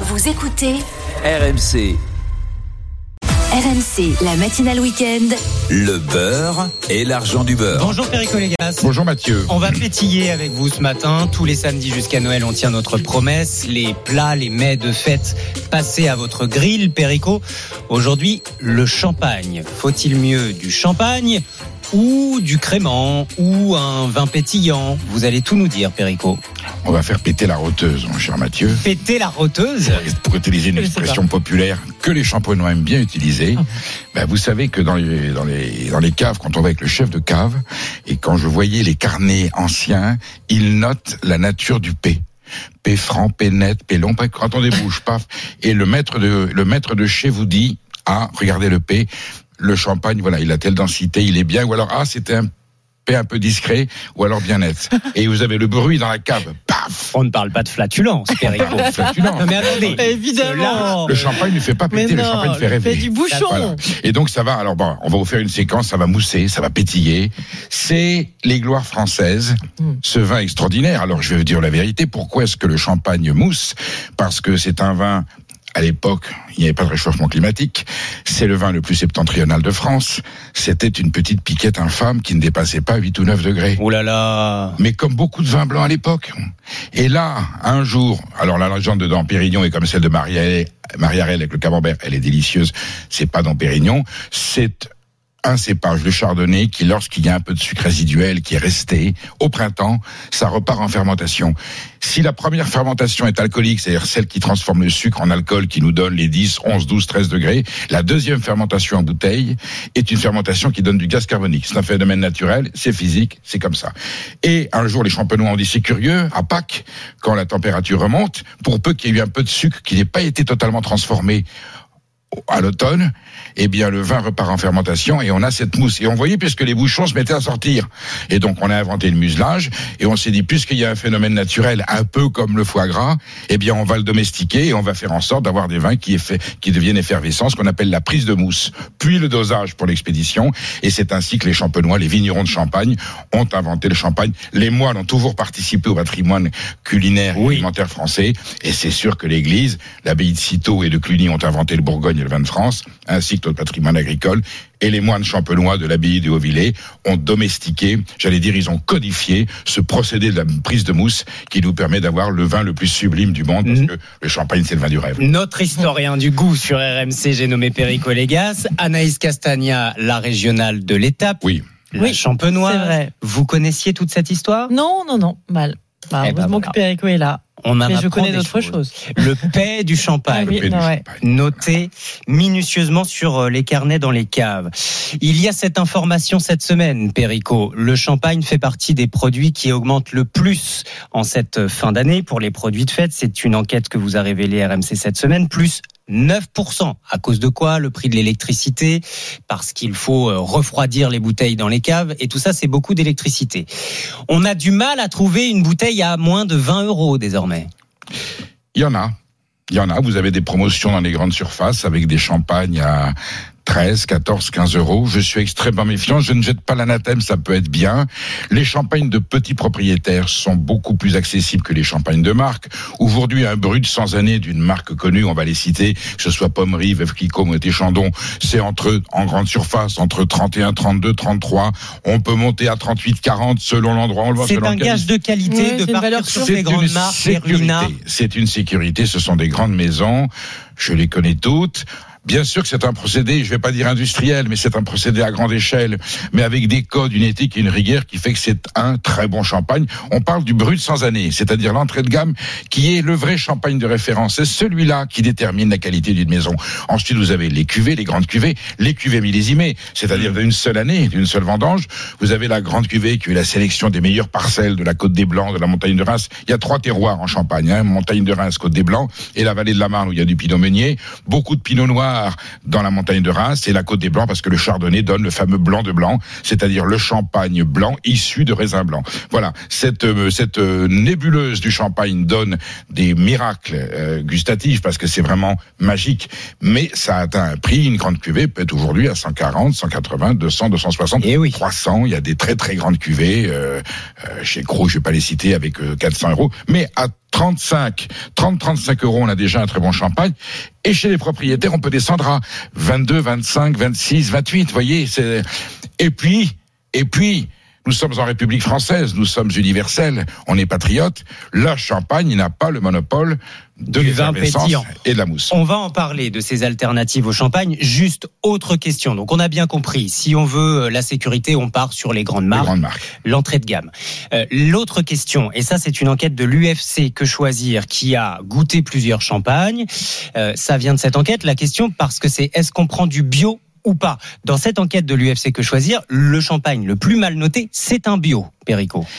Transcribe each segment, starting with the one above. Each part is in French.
Vous écoutez RMC, RMC, la matinale week-end. le beurre et l'argent du beurre. Bonjour Perico Légas. Bonjour Mathieu. On va pétiller avec vous ce matin. Tous les samedis jusqu'à Noël, on tient notre promesse. Les plats, les mets de fête passés à votre grill, Perico. Aujourd'hui, le champagne. Faut-il mieux du champagne ou du crément ou un vin pétillant Vous allez tout nous dire, Perico. On va faire péter la roteuse, mon cher Mathieu. Péter la roteuse Pour utiliser une expression populaire que les champenois aiment bien utiliser, ben vous savez que dans les, dans, les, dans les caves, quand on va avec le chef de cave, et quand je voyais les carnets anciens, il note la nature du P. P franc, P net, P long, P- quand on débouche, paf. Et le maître de, le maître de chez vous dit, ah, regardez le P, le champagne, voilà, il a telle densité, il est bien, ou alors, ah, c'était un un peu discret, ou alors bien net. Et vous avez le bruit dans la cave, paf! On ne parle pas de flatulence, Perico. Flatulence. Non mais attendez. Évidemment. Le champagne ne fait pas péter, le champagne fait il rêver. fait du bouchon. Voilà. Et donc ça va. Alors bon, on va vous faire une séquence, ça va mousser, ça va pétiller. C'est les gloires françaises. Mm. Ce vin extraordinaire. Alors je vais vous dire la vérité. Pourquoi est-ce que le champagne mousse? Parce que c'est un vin. À l'époque, il n'y avait pas de réchauffement climatique. C'est le vin le plus septentrional de France. C'était une petite piquette infâme qui ne dépassait pas 8 ou 9 degrés Oh là là. mais comme beaucoup de vins blancs à l'époque. Et là, un jour, alors la légende de dans Pérignon est comme celle de Maria- Mariarel avec le camembert, elle est délicieuse. C'est pas dans Pérignon, c'est un cépage, le chardonnay, qui lorsqu'il y a un peu de sucre résiduel qui est resté au printemps, ça repart en fermentation. Si la première fermentation est alcoolique, c'est-à-dire celle qui transforme le sucre en alcool, qui nous donne les 10, 11, 12, 13 degrés, la deuxième fermentation en bouteille est une fermentation qui donne du gaz carbonique. C'est un phénomène naturel, c'est physique, c'est comme ça. Et un jour, les champenois ont dit c'est curieux, à Pâques, quand la température remonte, pour peu qu'il y ait eu un peu de sucre qui n'ait pas été totalement transformé à l'automne, eh bien le vin repart en fermentation et on a cette mousse. Et on voyait puisque les bouchons se mettaient à sortir. Et donc on a inventé le muselage et on s'est dit puisqu'il y a un phénomène naturel un peu comme le foie gras, eh bien on va le domestiquer et on va faire en sorte d'avoir des vins qui, deviennent effervescents, ce qu'on appelle la prise de mousse, puis le dosage pour l'expédition. Et c'est ainsi que les champenois, les vignerons de Champagne ont inventé le champagne. Les moines ont toujours participé au patrimoine culinaire et Oui. alimentaire français. Et c'est sûr que l'Église, l'abbaye de Cîteaux et de Cluny ont inventé le Bourgogne et le vin de France, ainsi que notre patrimoine agricole. Et les moines champenois de l'abbaye de Hauvillers ont domestiqué, j'allais dire, ils ont codifié ce procédé de la prise de mousse qui nous permet d'avoir le vin le plus sublime du monde, parce que le champagne, c'est le vin du rêve. Notre historien du goût sur RMC, j'ai nommé Perico Légas. Anaïs Castagna, la régionale de l'étape. Oui. La Oui, vrai. Vous connaissiez toute cette histoire? Non, non, non, mal. Bah, Eh ben heureusement voilà. que Perico est là. On en Mais je connais d'autres choses. Le paix du champagne. Ah oui, Paix du non, ouais. champagne. Noté minutieusement sur euh, les carnets dans les caves. Il y a cette information cette semaine, Perico. Le champagne fait partie des produits qui augmentent le plus en cette fin d'année pour les produits de fête. C'est une enquête que vous a révélée RMC cette semaine, plus 9%. À cause de quoi? Le prix de l'électricité, parce qu'il faut euh, refroidir les bouteilles dans les caves, et tout ça, c'est beaucoup d'électricité. On a du mal à trouver une bouteille à moins de 20 euros désormais. Il y en a. Il y en a. Vous avez des promotions dans les grandes surfaces avec des champagnes à 13, 14, 15 euros. Je suis extrêmement méfiant. Je ne jette pas l'anathème, ça peut être bien. Les champagnes de petits propriétaires sont beaucoup plus accessibles que les champagnes de marque. Aujourd'hui, un brut sans année d'une marque connue, on va les citer, que ce soit Pommery, Veuve Clicquot, Moët et Chandon, c'est entre, en grande surface, entre 31, 32, 33. On peut monter à 38, 40 selon l'endroit. On le voit C'est selon un gage de qualité de c'est une partir valeur sur ces grandes marques. C'est une sécurité. Ce sont des grandes maisons. Je les connais toutes. Bien sûr que c'est un procédé, je vais pas dire industriel, mais c'est un procédé à grande échelle, mais avec des codes, une éthique et une rigueur qui fait que c'est un très bon champagne. On parle du brut sans année, c'est-à-dire l'entrée de gamme qui est le vrai champagne de référence. C'est celui-là qui détermine la qualité d'une maison. Ensuite, vous avez les cuvées, les grandes cuvées, les cuvées millésimées, c'est-à-dire d'une seule année, d'une seule vendange. Vous avez la grande cuvée qui est la sélection des meilleures parcelles de la Côte des Blancs, de la montagne de Reims. Il y a trois terroirs en Champagne, hein, montagne de Reims, Côte des Blancs et la vallée de la Marne où il y a du pinot meunier. Beaucoup de pinot noir dans la montagne de Reims et la Côte des Blancs parce que le chardonnay donne le fameux blanc de blanc, c'est-à-dire le champagne blanc issu de raisin blanc. Voilà, cette, euh, cette euh, nébuleuse du champagne donne des miracles euh, gustatifs parce que c'est vraiment magique, mais ça atteint un prix, une grande cuvée peut être aujourd'hui à 140, 180, 200, 260, Eh oui. 300, il y a des très très grandes cuvées, euh, chez Croix, je vais pas les citer, avec euh, 400 euros, mais à 35, 30, 35 euros, on a déjà un très bon champagne. Et chez les propriétaires, on peut descendre à 22, 25, 26, 28. Vous voyez, c'est, et puis, et puis, nous sommes en République française, nous sommes universels, on est patriotes. La Champagne n'a pas le monopole de Du vin l'effervescence pétillant. et de la mousse. On va en parler de ces alternatives au champagne. Juste autre question. Donc on a bien compris, si on veut euh, la sécurité, on part sur les grandes Les marques, grandes marques. l'entrée de gamme. Euh, L'autre question, et ça c'est une enquête de l'UFC Que Choisir qui a goûté plusieurs champagnes. Euh, ça vient de cette enquête. La question parce que c'est est-ce qu'on prend du bio ou pas. Dans cette enquête de l'UFC Que Choisir, le champagne le plus mal noté, c'est un bio,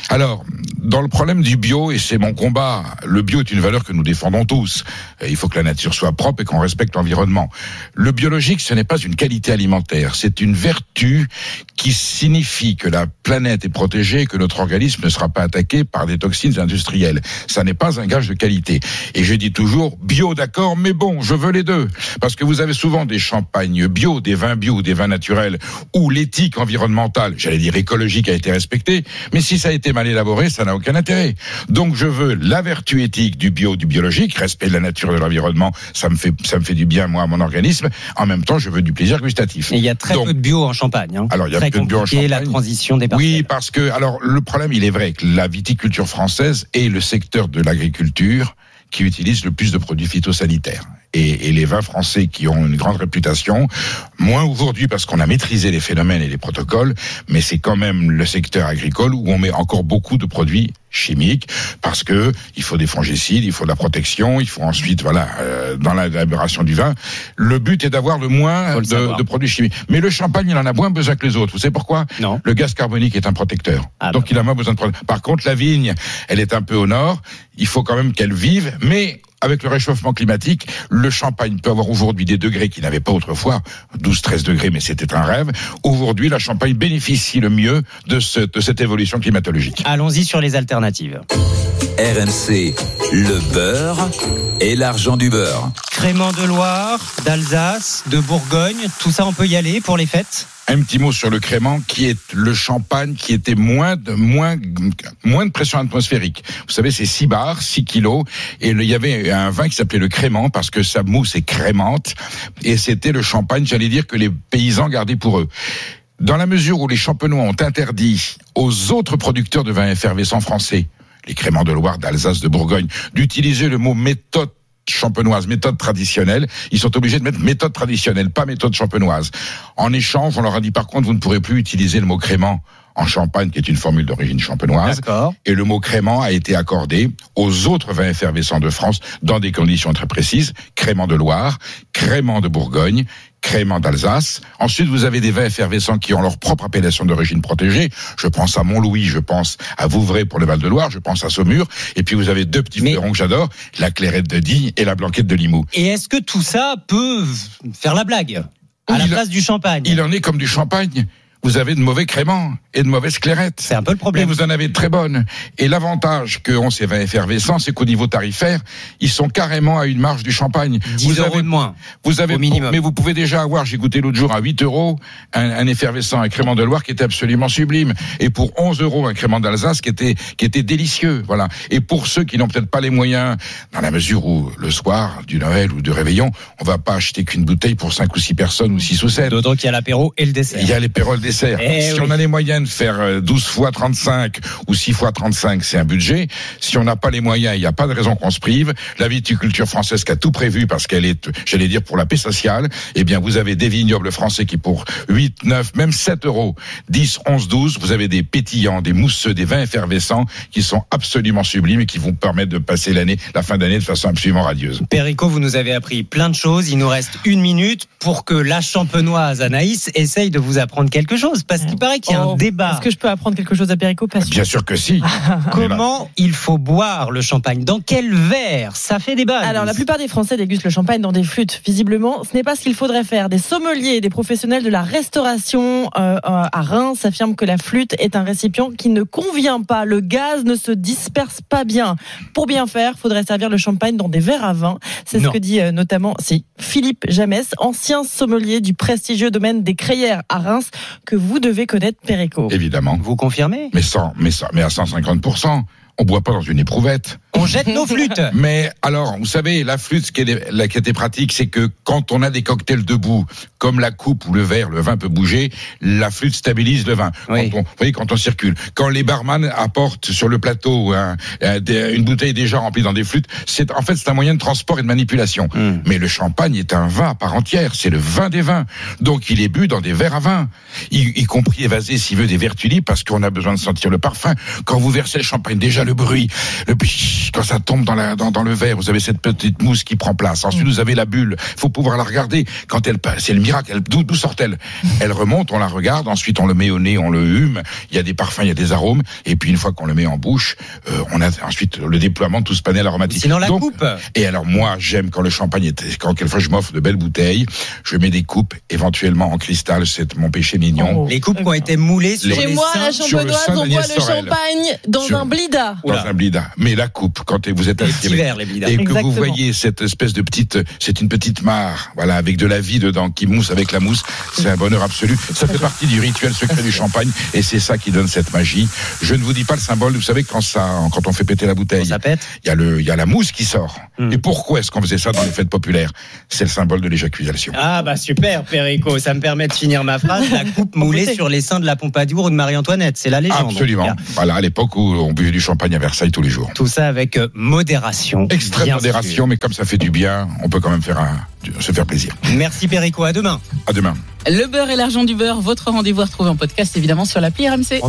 Alors, dans le problème du bio, et c'est mon combat, le bio est une valeur que nous défendons tous. Il faut que la nature soit propre et qu'on respecte l'environnement. Le biologique, ce n'est pas une qualité alimentaire, c'est une vertu qui signifie que la planète est protégée et que notre organisme ne sera pas attaqué par des toxines industrielles. Ça n'est pas un gage de qualité. Et je dis toujours, bio d'accord, mais bon, je veux les deux. Parce que vous avez souvent des champagnes bio, des vins bio, des vins naturels, où l'éthique environnementale, j'allais dire écologique, a été respectée. Mais si ça a été mal élaboré, ça n'a aucun intérêt. Donc je veux la vertu éthique du bio, du biologique, respect de la nature et de l'environnement, ça me fait, ça me fait du bien, moi, à mon organisme. En même temps, je veux du plaisir gustatif. Et il y a très Donc, peu de bio en champagne. Hein. Alors, il y a très peu de bio en compliqué, la Champagne. transition des parcelles. Oui, parce que alors le problème, il est vrai que la viticulture française est le secteur de l'agriculture qui utilise le plus de produits phytosanitaires. Et, et les vins français qui ont une grande réputation, moins aujourd'hui parce qu'on a maîtrisé les phénomènes et les protocoles, mais c'est quand même le secteur agricole où on met encore beaucoup de produits chimiques parce que il faut des fongicides, il faut de la protection, il faut ensuite voilà euh, dans l'élaboration du vin, le but est d'avoir le moins le de, de produits chimiques. Mais le champagne, il en a moins besoin que les autres. Vous savez pourquoi? Non. le gaz carbonique est un protecteur. Ah, Donc bah il a moins besoin de. Par contre, la vigne, elle est un peu au nord. Il faut quand même qu'elle vive. Mais avec le réchauffement climatique, le champagne peut avoir aujourd'hui des degrés qu'il n'avait pas autrefois. 12, 13 degrés, mais c'était un rêve. Aujourd'hui, la Champagne bénéficie le mieux de, ce- de cette évolution climatologique. Allons-y sur les alternatives. RMC, le beurre et l'argent du beurre. Crément de Loire, d'Alsace, de Bourgogne, tout ça on peut y aller pour les fêtes? Un petit mot sur le crément, qui est le champagne qui était moins de, moins, moins de pression atmosphérique. Vous savez, c'est 6 bars, 6 kilos, et il y avait un vin qui s'appelait le crément, parce que sa mousse est crémente, et c'était le champagne, j'allais dire, que les paysans gardaient pour eux. Dans la mesure où les champenois ont interdit aux autres producteurs de vins effervescents français, les créments de Loire, d'Alsace, de Bourgogne, d'utiliser le mot méthode champenoise, méthode traditionnelle. Ils sont obligés de mettre méthode traditionnelle, pas méthode champenoise. En échange, on leur a dit par contre, vous ne pourrez plus utiliser le mot crément en champagne, qui est une formule d'origine champenoise. D'accord. Et le mot crément a été accordé aux autres vins effervescents de France dans des conditions très précises. Crément de Loire, crément de Bourgogne, crément d'Alsace. Ensuite, vous avez des vins effervescents qui ont leur propre appellation d'origine protégée. Je pense à Montlouis, je pense à Vouvray pour le Val-de-Loire, je pense à Saumur. Et puis vous avez deux petits Mais- fleurons que j'adore, la clairette de Die et la blanquette de Limoux. Et est-ce que tout ça peut faire la blague à la Il- place du champagne? Il en est comme du champagne. Vous avez de mauvais créments et de mauvaises clairettes. C'est un peu le Mais problème. vous en avez de très bonnes. Et l'avantage ces vins effervescents, c'est qu'au niveau tarifaire, ils sont carrément à une marge du champagne. 10 vous euros avez, de moins. vous avez, au minimum. mais vous pouvez déjà avoir, j'ai goûté l'autre jour à 8 euros, un, un effervescent, un crément de Loire qui était absolument sublime. Et pour 11 euros, un crément d'Alsace qui était, qui était délicieux. Voilà. Et pour ceux qui n'ont peut-être pas les moyens, dans la mesure où le soir, du Noël ou du réveillon, on va pas acheter qu'une bouteille pour 5 ou 6 personnes ou 6 ou 7. D'autant qu'il y a l'apéro et le dessert. Il y a les péroles dessert. Eh si oui. on a les moyens de faire euh, 12 fois 35 ou 6 fois 35, c'est un budget. Si on n'a pas les moyens, il n'y a pas de raison qu'on se prive. La viticulture française qui a tout prévu parce qu'elle est, j'allais dire, pour la paix sociale, eh bien, vous avez des vignobles français qui pour 8, 9, même 7 euros, 10, 11, 12, vous avez des pétillants, des mousseux, des vins effervescents qui sont absolument sublimes et qui vont permettre de passer l'année, la fin d'année de façon absolument radieuse. Perico, vous nous avez appris plein de choses. Il nous reste une minute pour que la champenoise Anaïs essaye de vous apprendre quelque chose. Parce qu'il paraît qu'il y a Oh, un débat. Est-ce que je peux apprendre quelque chose à Perico. Bien sûr que si. Comment il faut boire le champagne? Dans quel verre? Ça fait débat. Alors, la plupart des Français dégustent le champagne dans des flûtes. Visiblement, ce n'est pas ce qu'il faudrait faire. Des sommeliers des professionnels de la restauration euh, à Reims affirment que la flûte est un récipient qui ne convient pas. Le gaz ne se disperse pas bien. Pour bien faire, il faudrait servir le champagne dans des verres à vin. C'est ce que dit euh, notamment si, Philippe Jamès, ancien sommelier du prestigieux domaine des Crayères à Reims, que vous devez connaître, Perico. Évidemment. Vous confirmez? Mais, sans, mais, sans- mais à 150%. On boit pas dans une éprouvette. On jette nos flûtes. Mais alors, vous savez, la flûte, ce qui, est, la, qui était pratique, c'est que quand on a des cocktails debout, comme la coupe ou le verre, le vin peut bouger, la flûte stabilise le vin. Oui. Quand on, vous voyez, quand on circule. Quand les barman apportent sur le plateau un- un- des- une bouteille déjà remplie dans des flûtes, c'est en fait c'est un moyen de transport et de manipulation. Mm. Mais le champagne est un vin à part entière, c'est le vin des vins. Donc il est bu dans des verres à vin, y, y compris évasé s'il veut des vertus libres, parce qu'on a besoin de sentir le parfum. Quand vous versez le champagne, déjà le bruit, le quand ça tombe dans, la, dans, dans le verre, vous avez cette petite mousse qui prend place. Ensuite, vous avez la bulle. faut pouvoir la regarder. Quand elle passe, c'est le miracle. D'où sort-elle? Elle remonte, on la regarde, ensuite on le met au nez, on le hume. Il y a des parfums, il y a des arômes. Et puis une fois qu'on le met en bouche, euh, on a ensuite le déploiement de tout ce panel aromatique. Sinon, la Donc, coupe. et alors moi, j'aime quand le champagne est, quand quelquefois je m'offre de belles bouteilles, je mets des coupes éventuellement en cristal, c'est mon péché mignon. Oh. Les coupes qui ont été moulées sur Les- Chez les moi, seins. à la sur le champenoise, on boit le champagne dans Sur- un blida. Dans Oula. un blida. Mais la coupe, quand vous êtes les blidas. et que vous voyez cette espèce de petite, c'est une petite mare, voilà, avec de la vie dedans, qui mousse avec la mousse, c'est un bonheur absolu. Ça fait partie du rituel secret du champagne, et c'est ça qui donne cette magie. Je ne vous dis pas le symbole, vous savez, quand ça, quand on fait péter la bouteille, Ça pète. il y a le, il y a la mousse qui sort. Hmm. Et pourquoi est-ce qu'on faisait ça dans les fêtes populaires? C'est le symbole de l'éjaculation. Ah bah super Perico, ça me permet de finir ma phrase. La coupe moulée sur les seins de la Pompadour ou de Marie-Antoinette, c'est la légende. en Absolument. Voilà, à l'époque où on buvait du champagne à Versailles tous les jours. Tout ça avec euh, modération. Extrême modération, sûr. mais comme ça fait du bien, on peut quand même faire un, se faire plaisir. Merci Perico, à demain. À demain. Le beurre et l'argent du beurre, votre rendez-vous à retrouver en podcast évidemment sur l'appli RMC.